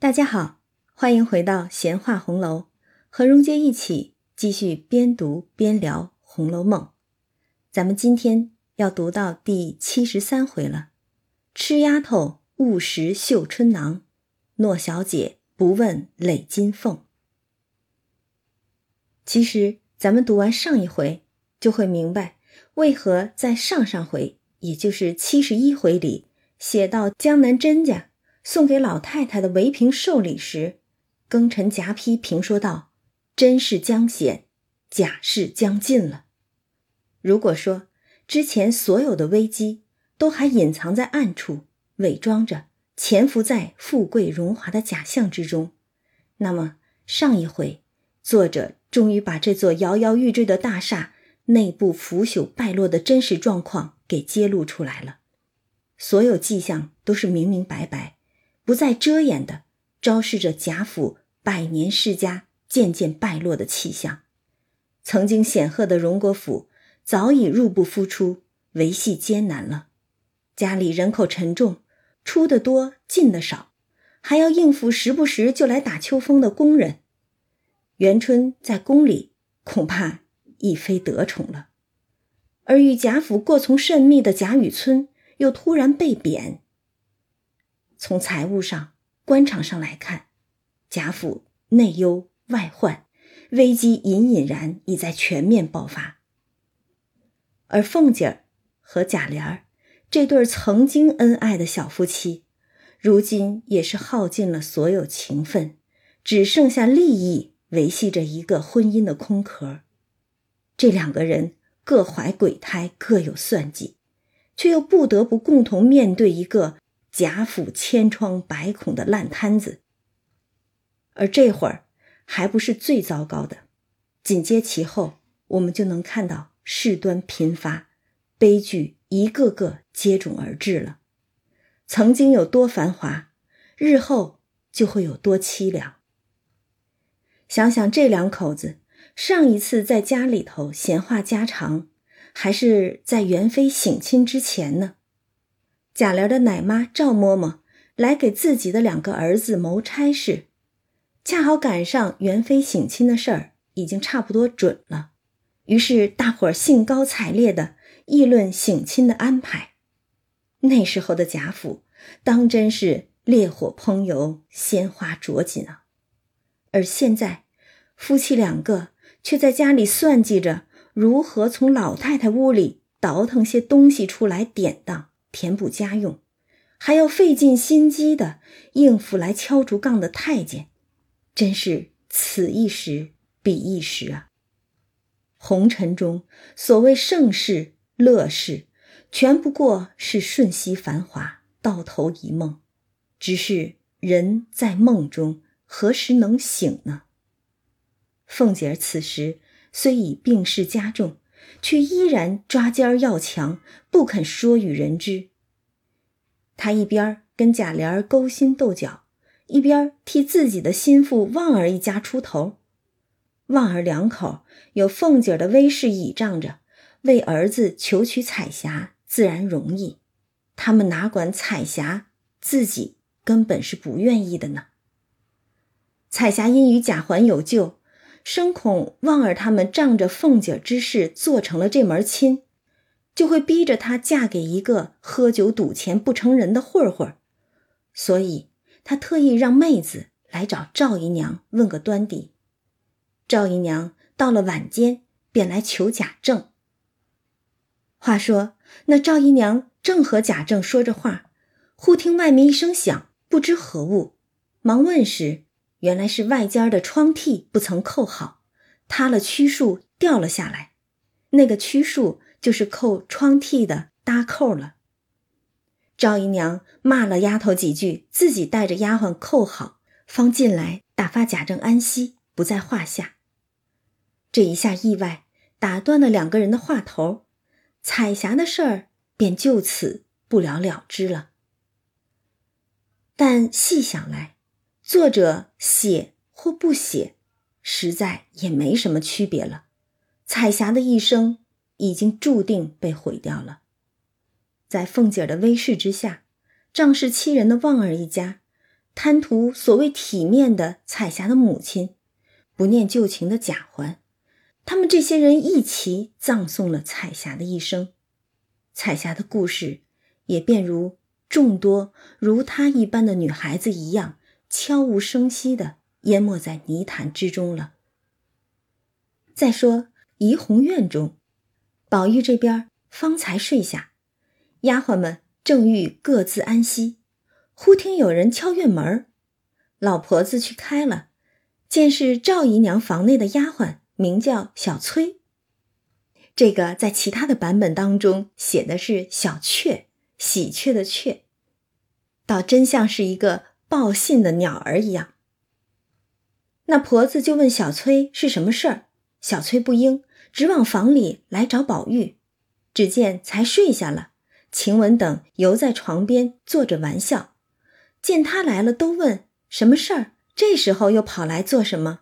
大家好，欢迎回到闲话红楼，和蓉姐一起继续边读边聊《红楼梦》。咱们今天要读到第七十三回了。吃丫头误食绣春囊，诺小姐不问累金凤。其实，咱们读完上一回，就会明白为何在上上回，也就是七十一回里，写到江南甄家。送给老太太的围屏寿礼时，庚辰夹批评说道：“真是将显，假是将尽了。”如果说之前所有的危机都还隐藏在暗处，伪装着潜伏在富贵荣华的假象之中，那么上一回作者终于把这座摇摇欲坠的大厦内部腐朽败落的真实状况给揭露出来了，所有迹象都是明明白白。不再遮掩的，昭示着贾府百年世家渐渐败落的气象。曾经显赫的荣国府早已入不敷出，维系艰难了。家里人口沉重，出的多，进的少，还要应付时不时就来打秋风的工人。元春在宫里恐怕亦非得宠了，而与贾府过从甚密的贾雨村又突然被贬。从财务上、官场上来看，贾府内忧外患，危机隐隐然已在全面爆发。而凤姐儿和贾琏儿这对曾经恩爱的小夫妻，如今也是耗尽了所有情分，只剩下利益维系着一个婚姻的空壳。这两个人各怀鬼胎，各有算计，却又不得不共同面对一个。贾府千疮百孔的烂摊子，而这会儿还不是最糟糕的，紧接其后，我们就能看到事端频发，悲剧一个个接踵而至了。曾经有多繁华，日后就会有多凄凉。想想这两口子上一次在家里头闲话家常，还是在元妃省亲之前呢。贾琏的奶妈赵嬷嬷来给自己的两个儿子谋差事，恰好赶上元妃省亲的事儿已经差不多准了，于是大伙儿兴高采烈的议论省亲的安排。那时候的贾府当真是烈火烹油，鲜花着锦啊！而现在，夫妻两个却在家里算计着如何从老太太屋里倒腾些东西出来典当。填补家用，还要费尽心机的应付来敲竹杠的太监，真是此一时彼一时啊！红尘中所谓盛世乐事，全不过是瞬息繁华，到头一梦。只是人在梦中，何时能醒呢？凤姐儿此时虽已病势加重。却依然抓奸要强，不肯说与人知。他一边跟贾琏儿勾心斗角，一边替自己的心腹旺儿一家出头。旺儿两口有凤姐的威势倚仗着，为儿子求娶彩霞自然容易。他们哪管彩霞自己根本是不愿意的呢？彩霞因与贾环有旧。生恐旺儿他们仗着凤姐之事做成了这门亲，就会逼着她嫁给一个喝酒赌钱不成人的混混，所以他特意让妹子来找赵姨娘问个端底。赵姨娘到了晚间便来求贾政。话说那赵姨娘正和贾政说着话，忽听外面一声响，不知何物，忙问时。原来是外间的窗屉不曾扣好，塌了曲树掉了下来。那个曲树就是扣窗屉的搭扣了。赵姨娘骂了丫头几句，自己带着丫鬟扣好，方进来打发贾政安息，不在话下。这一下意外打断了两个人的话头，彩霞的事儿便就此不了了之了。但细想来，作者写或不写，实在也没什么区别了。彩霞的一生已经注定被毁掉了。在凤姐的威势之下，仗势欺人的旺儿一家，贪图所谓体面的彩霞的母亲，不念旧情的贾环，他们这些人一齐葬送了彩霞的一生。彩霞的故事也便如众多如她一般的女孩子一样，悄无声息地淹没在泥潭之中了。再说怡红院中，宝玉这边方才睡下，丫鬟们正欲各自安息，忽听有人敲院门老婆子去开了，见是赵姨娘房内的丫鬟，名叫小崔。这个在其他的版本当中写的是小雀，喜鹊的雀，倒真像是一个报信的鸟儿一样。那婆子就问小崔是什么事儿，小崔不应，直往房里来找宝玉。只见才睡下了，晴雯等犹在床边坐着玩笑，见他来了，都问什么事儿，这时候又跑来做什么？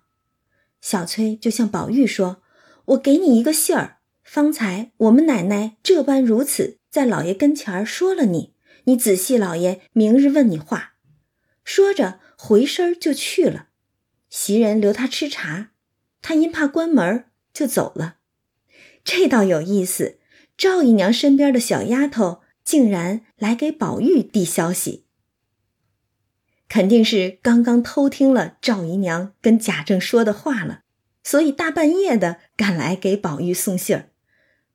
小崔就向宝玉说：“我给你一个信儿。”方才我们奶奶这般如此，在老爷跟前儿说了你，你仔细，老爷明日问你话。说着回身就去了，袭人留他吃茶，他因怕关门就走了。这倒有意思，赵姨娘身边的小丫头竟然来给宝玉递消息，肯定是刚刚偷听了赵姨娘跟贾政说的话了，所以大半夜的赶来给宝玉送信儿。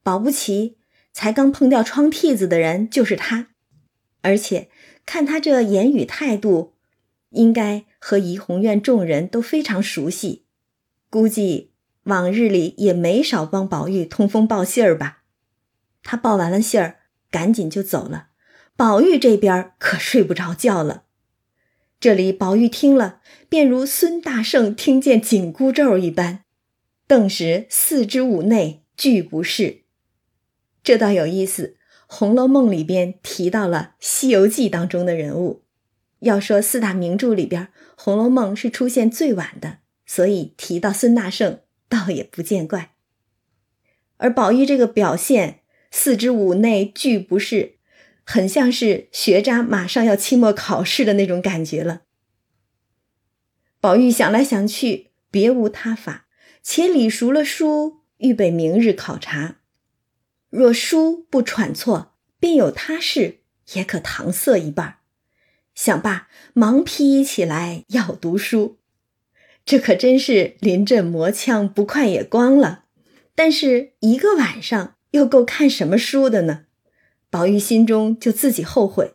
保不齐，才刚碰掉窗屉子的人就是他，而且看他这言语态度，应该和怡红院众人都非常熟悉，估计往日里也没少帮宝玉通风报信儿吧。他报完了信儿，赶紧就走了。宝玉这边可睡不着觉了。这里宝玉听了，便如孙大圣听见紧箍咒一般，顿时四肢五内俱不适。这倒有意思，《红楼梦》里边提到了《西游记》当中的人物。要说四大名著里边，《红楼梦》是出现最晚的，所以提到孙大圣倒也不见怪。而宝玉这个表现，四肢五内俱不是，很像是学渣马上要期末考试的那种感觉了。宝玉想来想去，别无他法，且理熟了书，预备明日考察。若书不喘错，便有他事，也可搪塞一半。想罢，忙披衣起来要读书。这可真是临阵磨枪，不快也光了。但是一个晚上又够看什么书的呢？宝玉心中就自己后悔，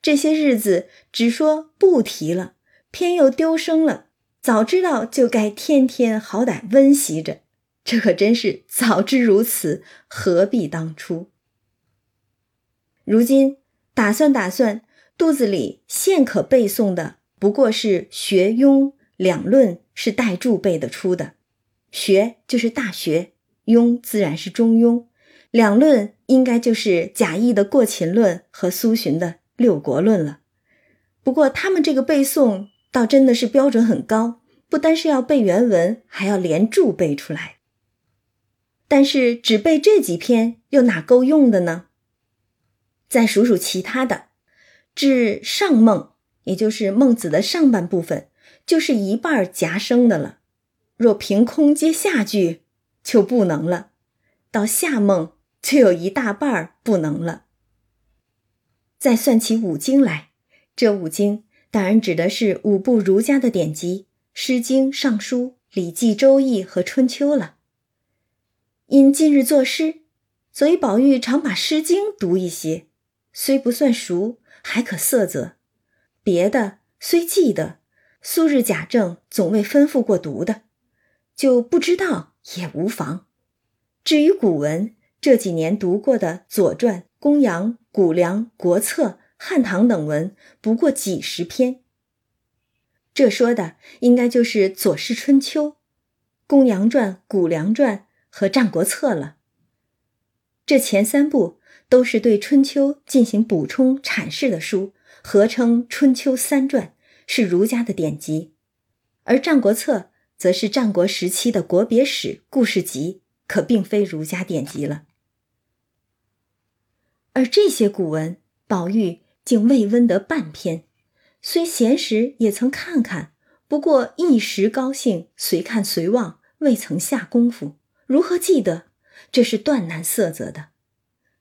这些日子只说不提了，偏又丢声了。早知道就该天天好歹温习着。这可真是早知如此，何必当初？如今打算打算，肚子里现可背诵的不过是学庸两论，是带注背得出的。学就是大学，庸自然是中庸，两论应该就是贾谊的《过秦论》和苏洵的《六国论》了。不过他们这个背诵倒真的是标准很高，不单是要背原文，还要连注背出来。但是只背这几篇又哪够用的呢？再数数其他的，至上梦，也就是孟子的上半部分，就是一半夹生的了。若凭空接下句，就不能了。到下梦就有一大半不能了。再算起五经来，这五经当然指的是五部儒家的典籍，《诗经》《尚书》《礼记》《周易》和《春秋》了。因近日作诗，所以宝玉常把《诗经》读一些，虽不算熟，还可色泽。别的虽记得，素日贾政总未吩咐过读的，就不知道也无妨。至于古文，这几年读过的《左传》《公羊》《谷梁》《国策》《汉唐》等文，不过几十篇。这说的应该就是《左氏春秋》《公羊传》《谷梁传》。和《战国策》了，这前三部都是对春秋进行补充阐释的书，合称《春秋三传》，是儒家的典籍；而《战国策》则是战国时期的国别史故事集，可并非儒家典籍了。而这些古文，宝玉竟未温得半篇，虽闲时也曾看看，不过一时高兴，随看随忘，未曾下功夫，如何记得？这是断难色泽的。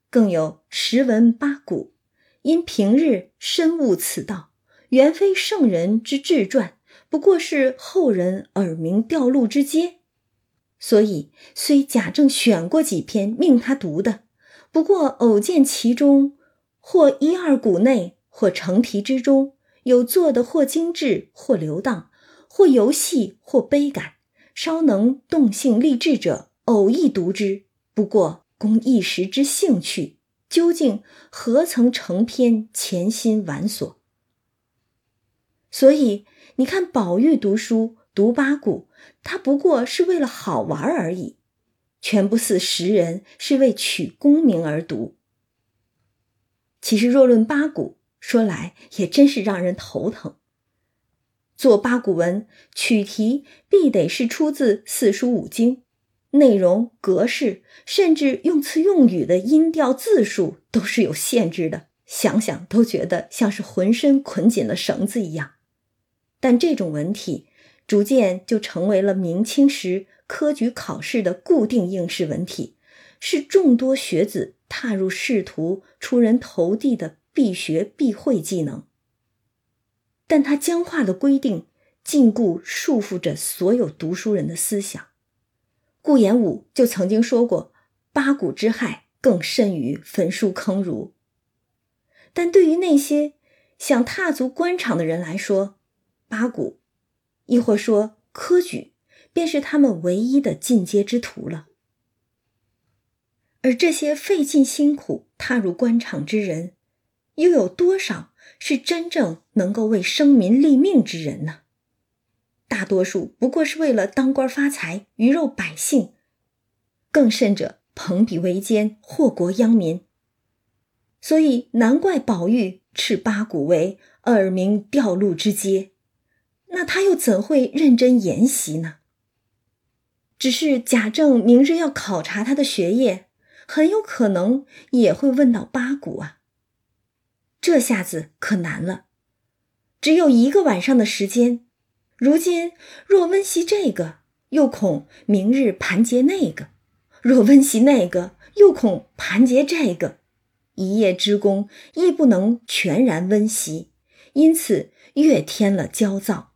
更有十闻八股，因平日深悟此道，原非圣人之志传，不过是后人耳鸣调录之阶。所以虽贾政选过几篇命他读的，不过偶见其中或一二股内，或成题之中有做的或精致，或流荡，或游戏，或悲感，稍能动性励志者，偶一读之。不过。供一时之兴趣，究竟何曾成篇潜心玩索？所以你看，宝玉读书读八股，他不过是为了好玩而已，全不似时人是为取功名而读。其实若论八股，说来也真是让人头疼。做八股文，取题必得是出自四书五经。内容、格式，甚至用词用语的音调、字数，都是有限制的。想想都觉得像是浑身捆紧了绳子一样。但这种文体，逐渐就成为了明清时科举考试的固定应试文体，是众多学子踏入仕途、出人头地的必学必会技能。但它僵化的规定，禁锢束缚着所有读书人的思想。顾炎武就曾经说过：“八股之害更甚于焚书坑儒。”但对于那些想踏足官场的人来说，八股，亦或说科举，便是他们唯一的进阶之途了。而这些费尽辛苦踏入官场之人，又有多少是真正能够为生民立命之人呢？大多数不过是为了当官发财、鱼肉百姓，更甚者朋比为奸、祸国殃民。所以难怪宝玉斥八股为耳鸣调录之阶，那他又怎会认真研习呢？只是贾政明日要考察他的学业，很有可能也会问到八股啊。这下子可难了，只有一个晚上的时间。如今若温习这个，又恐明日盘结那个；若温习那个，又恐盘结这个。一夜之功亦不能全然温习，因此越添了焦躁。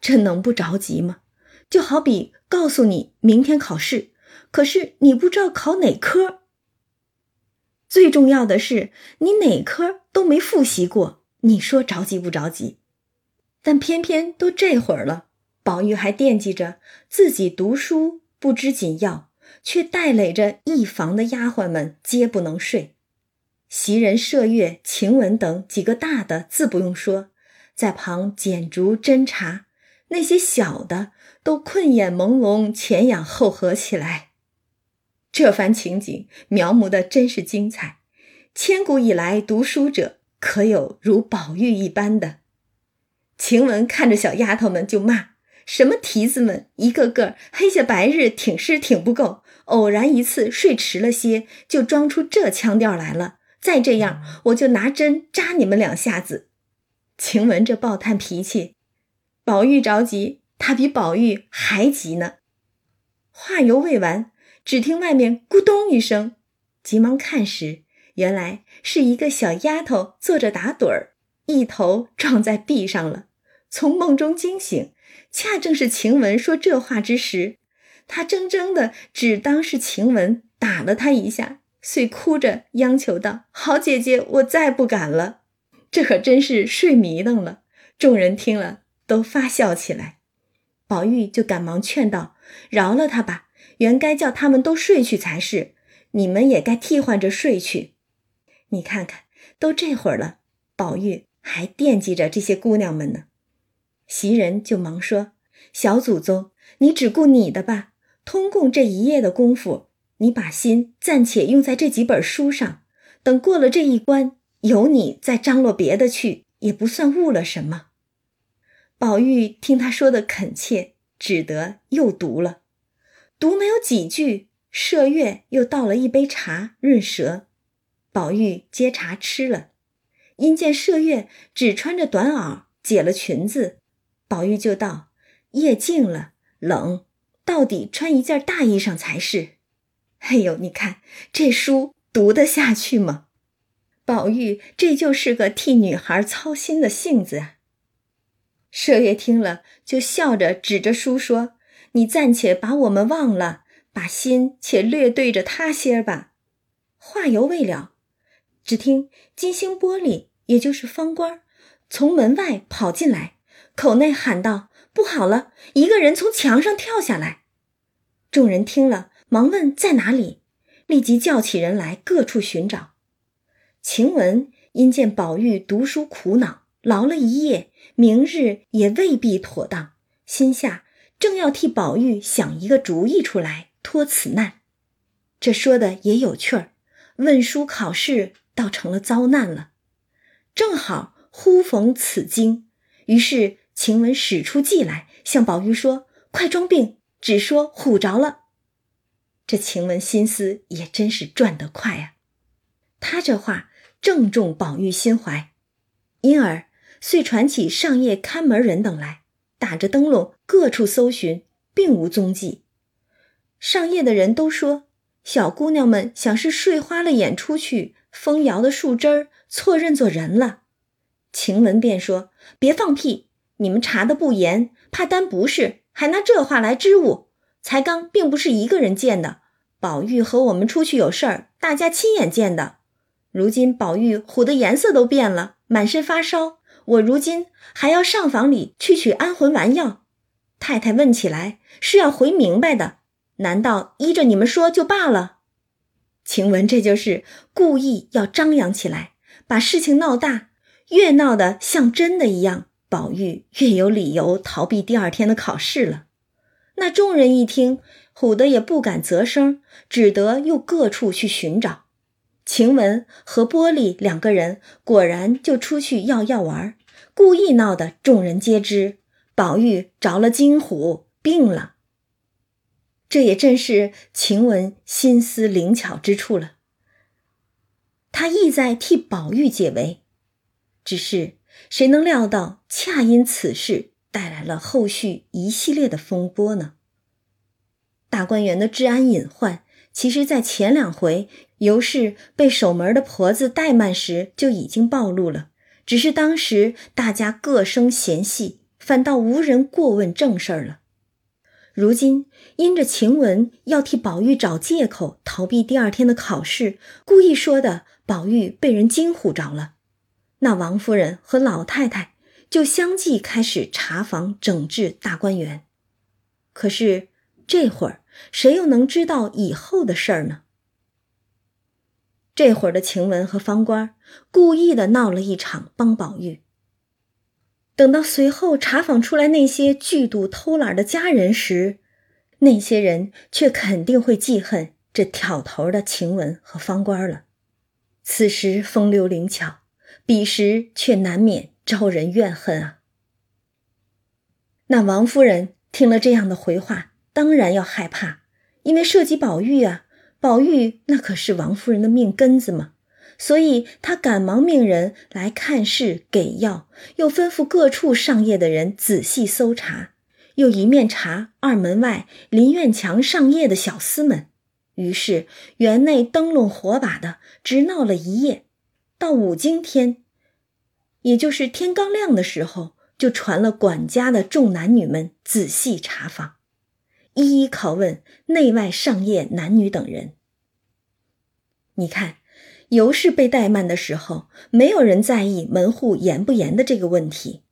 这能不着急吗？就好比告诉你明天考试，可是你不知道考哪科。最重要的是，你哪科都没复习过，你说着急不着急？但偏偏都这会儿了，宝玉还惦记着自己读书不知紧要，却带累着一房的丫鬟们皆不能睡。袭人、麝月、晴雯等几个大的自不用说，在旁剪竹斟茶；那些小的都困眼朦胧，前仰后合起来。这番情景描摹的真是精彩。千古以来读书者，可有如宝玉一般的？晴雯看着小丫头们就骂：“什么蹄子们，一个个黑下白日挺尸挺不够，偶然一次睡迟了些，就装出这腔调来了。再这样，我就拿针扎你们两下子。”晴雯这暴炭脾气，宝玉着急，他比宝玉还急呢。话犹未完，只听外面咕咚一声，急忙看时，原来是一个小丫头坐着打盹儿，一头撞在壁上了。从梦中惊醒，恰正是晴雯说这话之时，他怔怔的，只当是晴雯打了他一下，遂哭着央求道：“好姐姐，我再不敢了。”这可真是睡迷瞪了。众人听了都发笑起来，宝玉就赶忙劝道：“饶了他吧，原该叫他们都睡去才是，你们也该替换着睡去。你看看，都这会儿了，宝玉还惦记着这些姑娘们呢。”袭人就忙说：“小祖宗，你只顾你的吧。通共这一夜的功夫，你把心暂且用在这几本书上。等过了这一关，有你再张罗别的去，也不算误了什么。”宝玉听他说的恳切，只得又读了。读没有几句，麝月又倒了一杯茶润舌。宝玉接茶吃了，因见麝月只穿着短袄，解了裙子，宝玉就道：“夜静了，冷，到底穿一件大衣裳才是。”哎呦，你看这书读得下去吗？宝玉这就是个替女孩操心的性子啊。麝月听了，就笑着指着书说：“你暂且把我们忘了，把心且略对着他些吧。”话犹未了，只听金星玻璃，也就是方官，从门外跑进来，口内喊道：“不好了，一个人从墙上跳下来！”众人听了，忙问在哪里，立即叫起人来，各处寻找。晴雯因见宝玉读书苦恼，劳了一夜，明日也未必妥当，心下正要替宝玉想一个主意出来脱此难。这说的也有趣儿。问书考试倒成了遭难了，正好忽逢此经，于是晴雯使出计来，向宝玉说：“快装病，只说唬着了。”这晴雯心思也真是转得快啊！他这话正中宝玉心怀，因而遂传起上夜看门人等来，打着灯笼各处搜寻，并无踪迹。上夜的人都说。小姑娘们想是睡花了眼出去，风摇的树枝儿错认作人了。晴雯便说：“别放屁！你们查的不严，怕担不是，还拿这话来支吾。才刚并不是一个人见的，宝玉和我们出去有事儿，大家亲眼见的。如今宝玉唬的颜色都变了，满身发烧，我如今还要上房里去取安魂丸药。太太问起来是要回明白的。”难道依着你们说就罢了？晴雯这就是故意要张扬起来，把事情闹大，越闹得像真的一样，宝玉越有理由逃避第二天的考试了。那众人一听，唬得也不敢啧声，只得又各处去寻找。晴雯和玻璃两个人果然就出去要药丸，故意闹得众人皆知。宝玉着了惊唬，病了。这也正是晴雯心思灵巧之处了。他意在替宝玉解围，只是谁能料到，恰因此事带来了后续一系列的风波呢？大观园的治安隐患，其实在前两回尤氏被守门的婆子怠慢时就已经暴露了，只是当时大家各生嫌隙，反倒无人过问正事儿了。如今因着晴雯要替宝玉找借口逃避第二天的考试，故意说的宝玉被人惊唬着了，那王夫人和老太太就相继开始查房整治大观园。可是这会儿谁又能知道以后的事儿呢？这会儿的晴雯和方官故意的闹了一场帮宝玉。等到随后查访出来那些剧毒偷懒的家人时，那些人却肯定会记恨这挑头的晴雯和方官了。此时风流灵巧，彼时却难免招人怨恨啊。那王夫人听了这样的回话，当然要害怕，因为涉及宝玉啊，宝玉那可是王夫人的命根子嘛。所以他赶忙命人来看事给药，又吩咐各处上夜的人仔细搜查，又一面查二门外林院墙上夜的小厮们。于是园内灯笼火把的，直闹了一夜。到五更天，也就是天刚亮的时候，就传了管家的众男女们仔细查访，一一拷问内外上夜男女等人。你看。尤氏被怠慢的时候，没有人在意门户严不严的这个问题。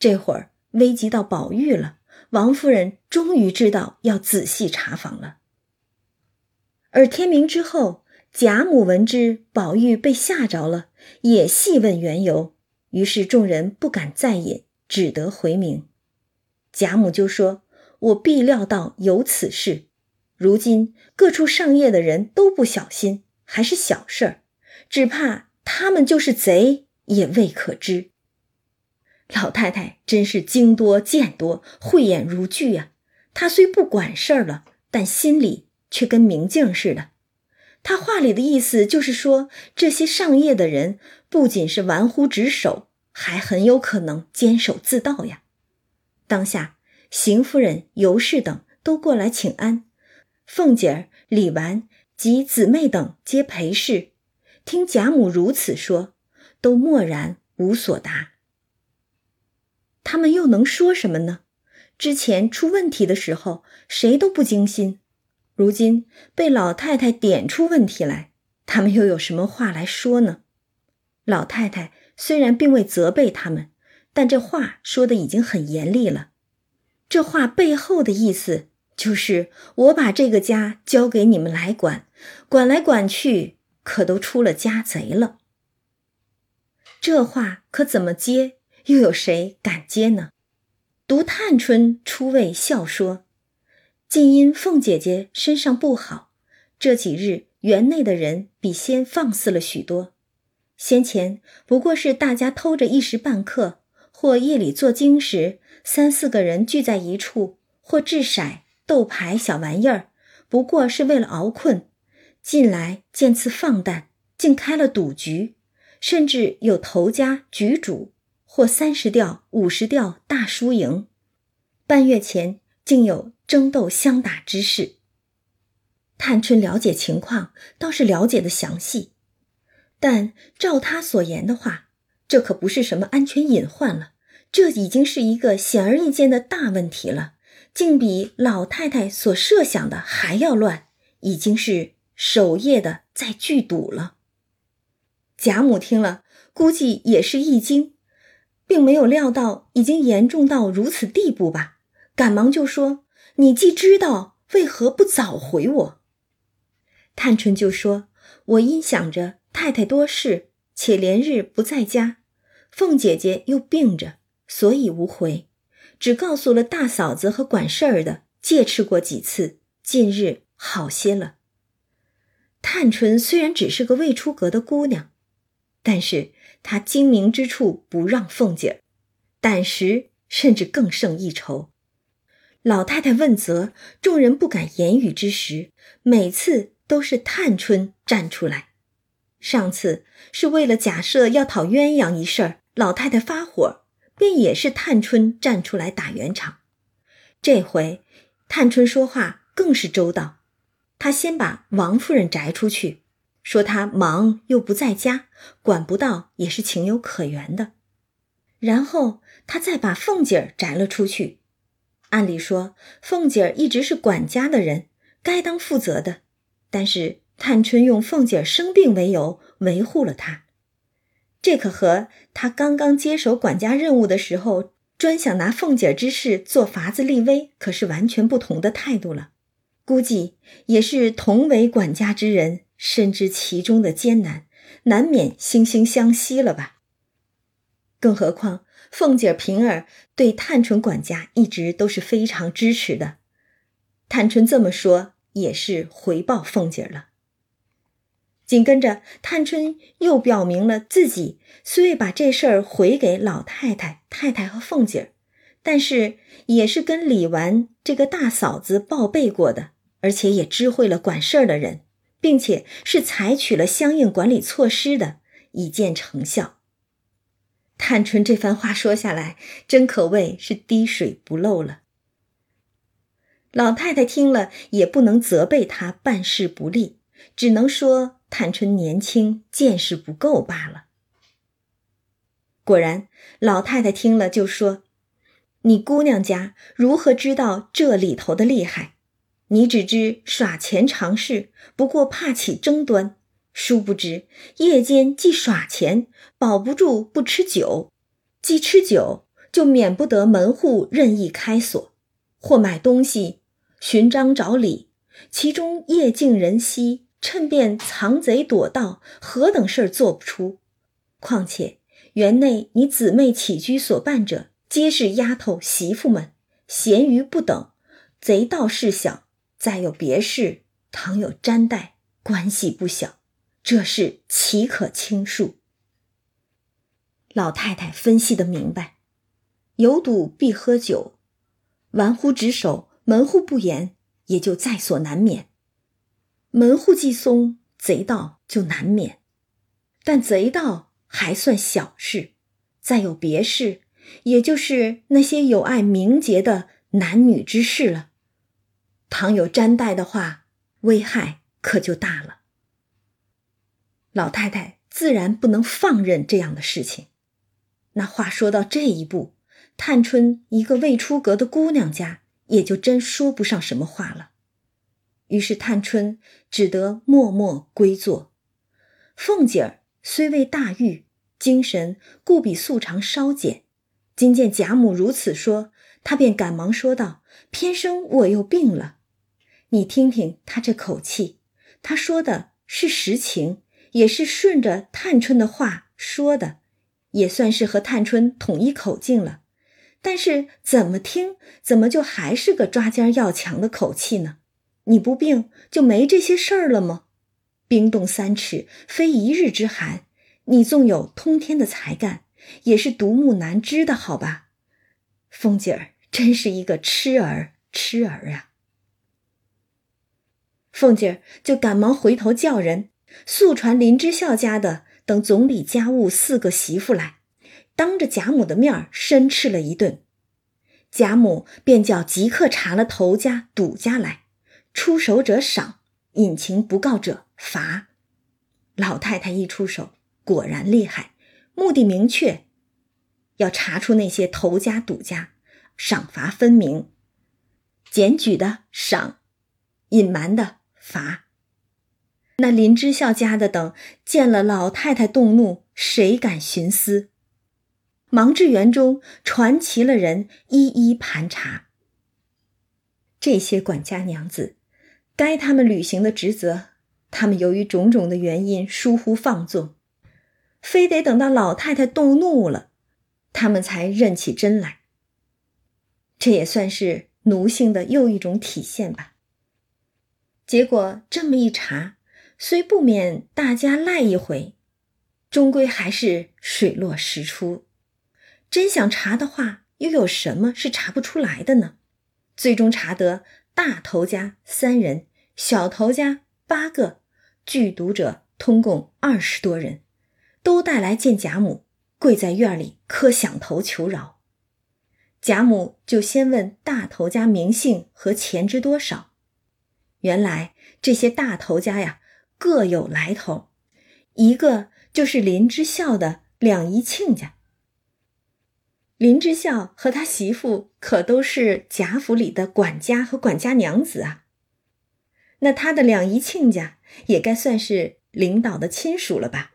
这会儿危及到宝玉了，王夫人终于知道要仔细查访了。而天明之后，贾母闻之宝玉被吓着了，也细问缘由，于是众人不敢再饮，只得回明。贾母就说：“我必料到有此事，如今各处上夜的人都不小心。”还是小事儿，只怕他们就是贼也未可知。老太太真是经多见多，慧眼如炬呀！她虽不管事儿了，但心里却跟明镜似的。他话里的意思就是说，这些上夜的人不仅是玩忽职守，还很有可能监守自盗呀。当下，邢夫人、尤氏等都过来请安，凤姐儿、李纨及姊妹等皆陪侍，听贾母如此说，都默然无所答。他们又能说什么呢？之前出问题的时候，谁都不惊心。如今被老太太点出问题来，他们又有什么话来说呢？老太太虽然并未责备他们，但这话说的已经很严厉了。这话背后的意思就是：我把这个家交给你们来管，管来管去，可都出了家贼了。这话可怎么接？又有谁敢接呢？独探春出位笑说。竟因凤姐姐身上不好，这几日园内的人比先放肆了许多。先前不过是大家偷着一时半刻，或夜里做经时，三四个人聚在一处，或掷骰、斗牌小玩意儿，不过是为了熬困。近来见次放诞，竟开了赌局，甚至有头家局主，或三十吊、五十吊大输赢。半月前竟有。争斗相打之事，探春了解情况，倒是了解的详细。但照他所言的话，这可不是什么安全隐患了，这已经是一个显而易见的大问题了，竟比老太太所设想的还要乱，已经是守夜的在聚赌了。贾母听了，估计也是一惊，并没有料到已经严重到如此地步吧，赶忙就说。你既知道，为何不早回我？探春就说：“我因想着太太多事，且连日不在家，凤姐姐又病着，所以无回，只告诉了大嫂子和管事儿的，借吃过几次，近日好些了。”探春虽然只是个未出阁的姑娘，但是她精明之处不让凤姐儿，胆识甚至更胜一筹。老太太问责，众人不敢言语之时，每次都是探春站出来。上次是为了假设要讨鸳鸯一事儿，老太太发火，便也是探春站出来打圆场。这回探春说话更是周到，她先把王夫人摘出去，说她忙又不在家，管不到也是情有可原的。然后她再把凤姐儿摘了出去。按理说，凤姐儿一直是管家的人，该当负责的。但是探春用凤姐儿生病为由维护了她，这可和她刚刚接手管家任务的时候，专想拿凤姐儿之事做法子立威，可是完全不同的态度了。估计也是同为管家之人，深知其中的艰难，难免惺惺相惜了吧。更何况。凤姐、平儿对探春管家一直都是非常支持的，探春这么说也是回报凤姐了。紧跟着，探春又表明了自己虽未把这事儿回给老太太、太太和凤姐但是也是跟李纨这个大嫂子报备过的，而且也知会了管事儿的人，并且是采取了相应管理措施的，已见成效。探春这番话说下来，真可谓是滴水不漏了。老太太听了也不能责备她办事不力，只能说探春年轻，见识不够罢了。果然，老太太听了就说：“你姑娘家如何知道这里头的厉害？你只知耍钱常事，不过怕起争端。”殊不知，夜间既耍钱，保不住不吃酒；既吃酒，就免不得门户任意开锁，或买东西寻章找理，其中夜静人稀，趁便藏贼躲盗，何等事儿做不出？况且园内你姊妹起居所办者，皆是丫头媳妇们，闲余不等，贼盗事小，再有别事，倘有沾带，关系不小。这事岂可轻恕？老太太分析的明白，有赌必喝酒，玩忽职守，门户不严，也就在所难免。门户既松，贼盗就难免。但贼盗还算小事，再有别事，也就是那些有碍名节的男女之事了。倘有沾带的话，危害可就大了。老太太自然不能放任这样的事情。那话说到这一步，探春一个未出阁的姑娘家，也就真说不上什么话了。于是探春只得默默归坐。凤姐儿虽未大愈，精神故比素常稍减。今见贾母如此说，她便赶忙说道：“偏生我又病了。你听听她这口气，她说的是实情，也是顺着探春的话说的。”也算是和探春统一口径了，但是怎么听怎么就还是个抓尖要强的口气呢？你不病就没这些事儿了吗？冰冻三尺非一日之寒，你纵有通天的才干，也是独木难支的，好吧？凤姐儿真是一个痴儿，痴儿啊！凤姐儿就赶忙回头叫人速传林之孝家的。等总理家务四个媳妇来，当着贾母的面儿申斥了一顿，贾母便叫即刻查了头家、赌家来，出手者赏，隐情不告者罚。老太太一出手，果然厉害，目的明确，要查出那些头家、赌家，赏罚分明，检举的赏，隐瞒的罚。那林之孝家的等见了老太太动怒，谁敢徇私？忙至园中传齐了人，一一盘查。这些管家娘子，该他们履行的职责，他们由于种种的原因疏忽放纵，非得等到老太太动怒了，他们才认起真来。这也算是奴性的又一种体现吧。结果这么一查。虽不免大家赖一回，终归还是水落石出。真想查的话，又有什么是查不出来的呢？最终查得大头家三人，小头家八个，剧毒者通共二十多人，都带来见贾母，跪在院里磕响头求饶。贾母就先问大头家名姓和钱之多少。原来这些大头家呀。各有来头，一个就是林之孝的两姨亲家。林之孝和他媳妇可都是贾府里的管家和管家娘子啊，那他的两姨亲家也该算是领导的亲属了吧？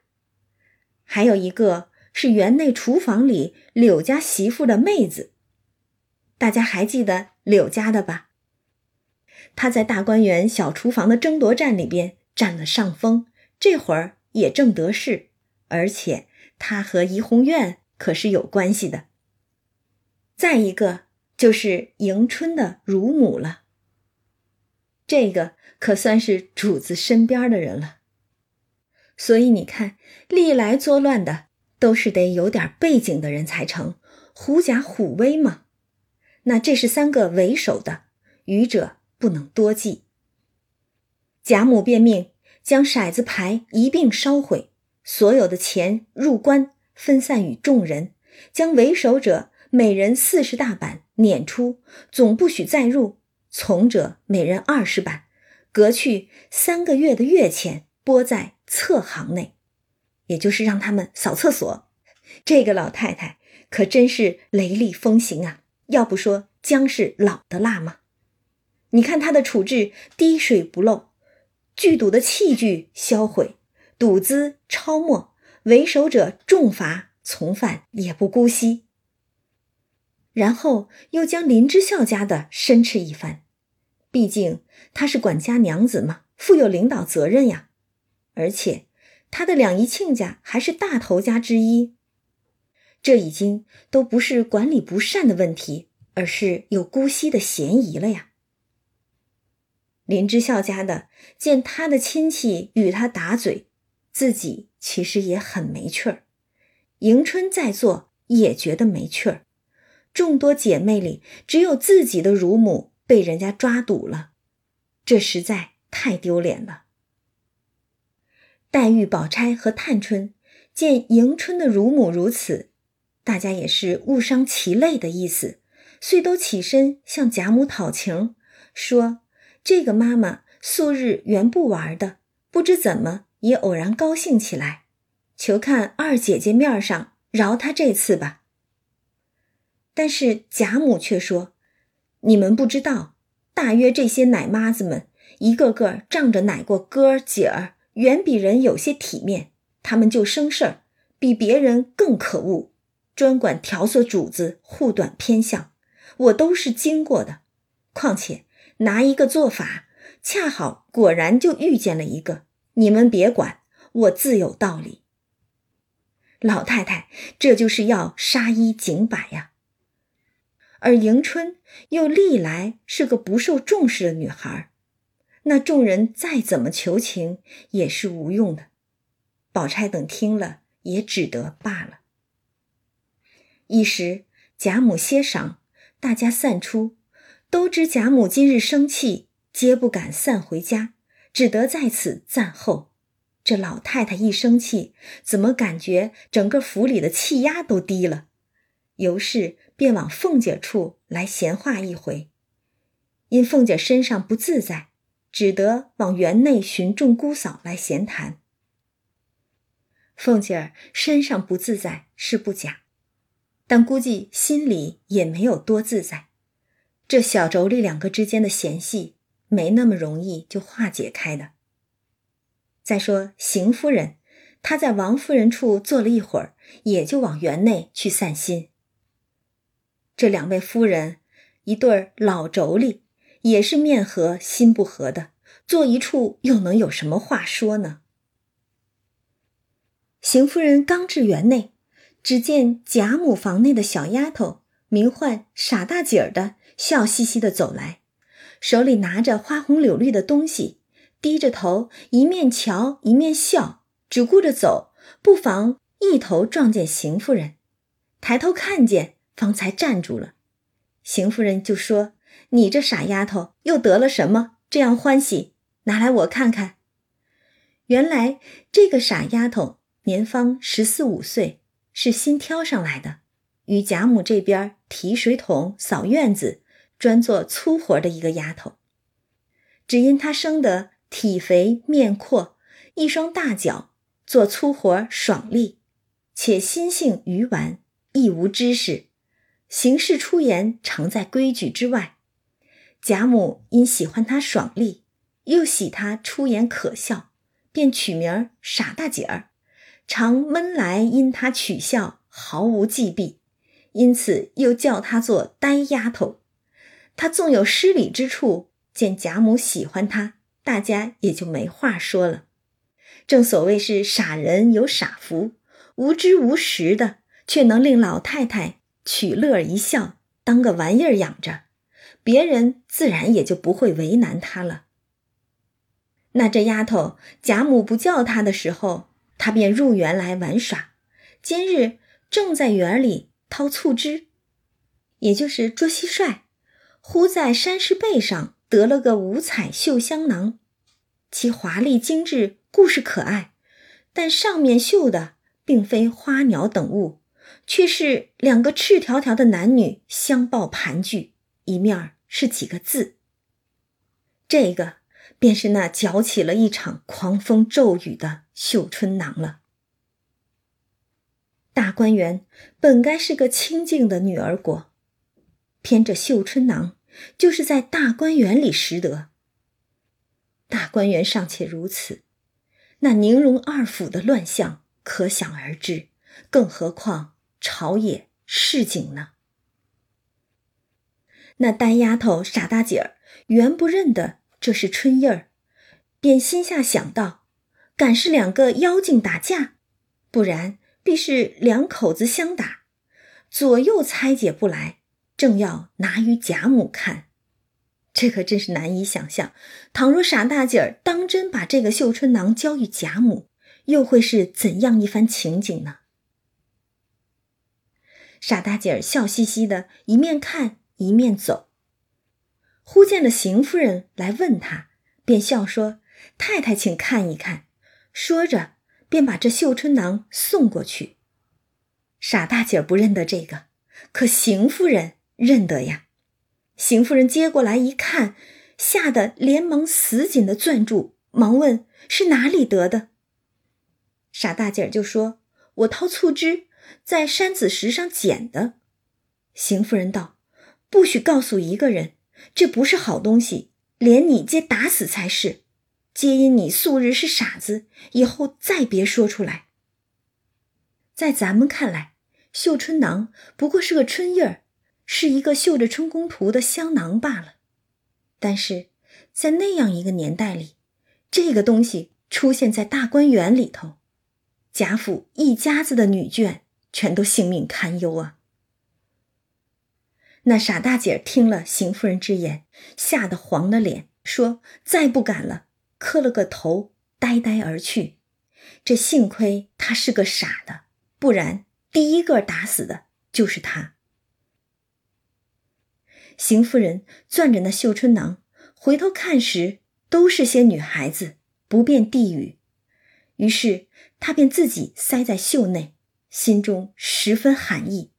还有一个是园内厨房里柳家媳妇的妹子，大家还记得柳家的吧？他在大观园小厨房的争夺战里边。占了上风，这会儿也正得势，而且他和怡红院可是有关系的。再一个就是迎春的乳母了，这个可算是主子身边的人了。所以你看，历来作乱的都是得有点背景的人才成，狐假虎威嘛。那这是三个为首的，愚者不能多记。贾母便命将骰子牌一并烧毁，所有的钱入棺，分散与众人，将为首者每人四十大板撵出，总不许再入；从者每人二十板，革去三个月的月钱，拨在侧行内，也就是让他们扫厕所。这个老太太可真是雷厉风行啊！要不说姜是老的辣吗？你看她的处置，滴水不漏。聚赌的器具销毁，赌资抄没，为首者重罚，从犯也不姑息。然后又将林之孝家的申斥一番，毕竟他是管家娘子嘛，负有领导责任呀。而且他的两姨亲家还是大头家之一，这已经都不是管理不善的问题，而是有姑息的嫌疑了呀。林之孝家的见他的亲戚与他打嘴，自己其实也很没趣儿。迎春在座也觉得没趣儿。众多姐妹里，只有自己的乳母被人家抓赌了，这实在太丢脸了。黛玉、宝钗和探春见迎春的乳母如此，大家也是误伤其类的意思，遂都起身向贾母讨情，说这个妈妈素日原不玩的，不知怎么也偶然高兴起来，求看二姐姐面上饶她这次吧。但是贾母却说：“你们不知道，大约这些奶妈子们一个个仗着奶过哥儿姐儿，远比人有些体面，他们就生事儿，比别人更可恶，专管挑唆主子护短偏向。我都是经过的，况且拿一个做法，恰好果然就遇见了一个。你们别管，我自有道理。老太太，这就是要杀一儆百呀。”而迎春又历来是个不受重视的女孩，那众人再怎么求情也是无用的。宝钗等听了也只得罢了。一时贾母歇晌，大家散出，都知贾母今日生气，皆不敢散回家，只得在此暂候。这老太太一生气，怎么感觉整个府里的气压都低了？尤氏便往凤姐处来闲话一回，因凤姐身上不自在，只得往园内寻众姑嫂来闲谈。凤姐儿身上不自在是不假，但估计心里也没有多自在。这小妯娌两个之间的嫌隙，没那么容易就化解开的。再说邢夫人，她在王夫人处坐了一会儿，也就往园内去散心。这两位夫人，一对老妯娌，也是面和心不和的，坐一处又能有什么话说呢？邢夫人刚至园内，只见贾母房内的小丫头，名唤傻大姐儿的，笑嘻嘻的走来，手里拿着花红柳绿的东西，低着头，一面瞧一面笑，只顾着走，不妨一头撞见邢夫人，抬头看见。方才站住了，邢夫人就说：“你这傻丫头又得了什么？这样欢喜，拿来我看看。”原来这个傻丫头年方十四五岁，是新挑上来的，与贾母这边提水桶、扫院子，专做粗活的一个丫头。只因她生得体肥面阔，一双大脚，做粗活爽利，且心性愚顽，亦无知识。行事出言常在规矩之外，贾母因喜欢他爽利，又喜他出言可笑，便取名傻大姐儿，常闷来因他取笑，毫无忌避，因此又叫他做呆丫头。他纵有失礼之处，见贾母喜欢他，大家也就没话说了。正所谓是傻人有傻福，无知无识的，却能令老太太。取乐一笑，当个玩意儿养着，别人自然也就不会为难他了。那这丫头贾母不叫她的时候，她便入园来玩耍。今日正在园里掏醋汁，也就是捉蟋蟀，忽在山石背上得了个五彩绣香囊，其华丽精致，故事可爱，但上面绣的并非花鸟等物。却是两个赤条条的男女相抱盘踞，一面是几个字。这个便是那搅起了一场狂风骤雨的绣春囊了。大观园本该是个清静的女儿国，偏这绣春囊就是在大观园里拾得。大观园尚且如此，那宁荣二府的乱象可想而知，更何况。朝野市井呢？那呆丫头傻大姐儿原不认得这是春燕儿，便心下想到：敢是两个妖精打架，不然必是两口子相打，左右猜解不来，正要拿与贾母看。这可真是难以想象。倘若傻大姐儿当真把这个绣春囊交与贾母，又会是怎样一番情景呢？傻大姐儿笑嘻嘻的，一面看一面走。忽见了邢夫人来问她，便笑说：“太太，请看一看。”说着，便把这绣春囊送过去。傻大姐儿不认得这个，可邢夫人认得呀。邢夫人接过来一看，吓得连忙死紧的攥住，忙问：“是哪里得的？”傻大姐儿就说：“我掏醋汁，在山子石上捡的。”邢夫人道：“不许告诉一个人，这不是好东西，连你皆打死才是。皆因你素日是傻子，以后再别说出来。”在咱们看来，绣春囊不过是个春印儿。是一个绣着春宫图的香囊罢了，但是在那样一个年代里，这个东西出现在大观园里头，贾府一家子的女眷全都性命堪忧啊。那傻大姐听了邢夫人之言，吓得黄了脸，说：“再不敢了。”磕了个头，呆呆而去。这幸亏他是个傻的，不然第一个打死的就是他。邢夫人攥着那绣春囊，回头看时，都是些女孩子，不便地语。于是她便自己塞在袖内，心中十分寒意，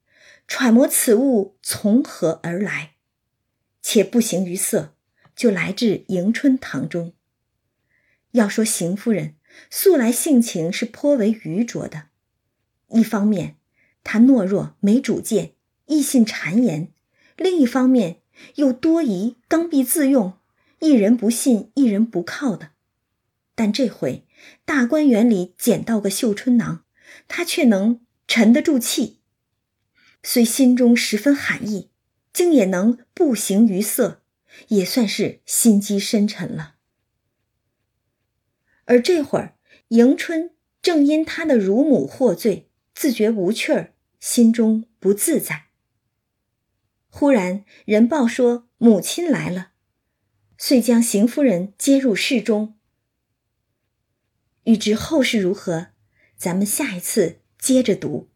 揣摩此物从何而来，且不形于色，就来至迎春堂中。要说邢夫人素来性情是颇为愚拙的，一方面她懦弱没主见，易信谗言。另一方面，又多疑、刚愎自用，一人不信，一人不靠的。但这回大观园里捡到个绣春囊，他却能沉得住气，虽心中十分寒意，竟也能不形于色，也算是心机深沉了。而这会儿，迎春正因她的乳母获罪，自觉无趣儿，心中不自在。忽然人报说母亲来了，遂将邢夫人接入室中。欲知后事如何，咱们下一次接着读。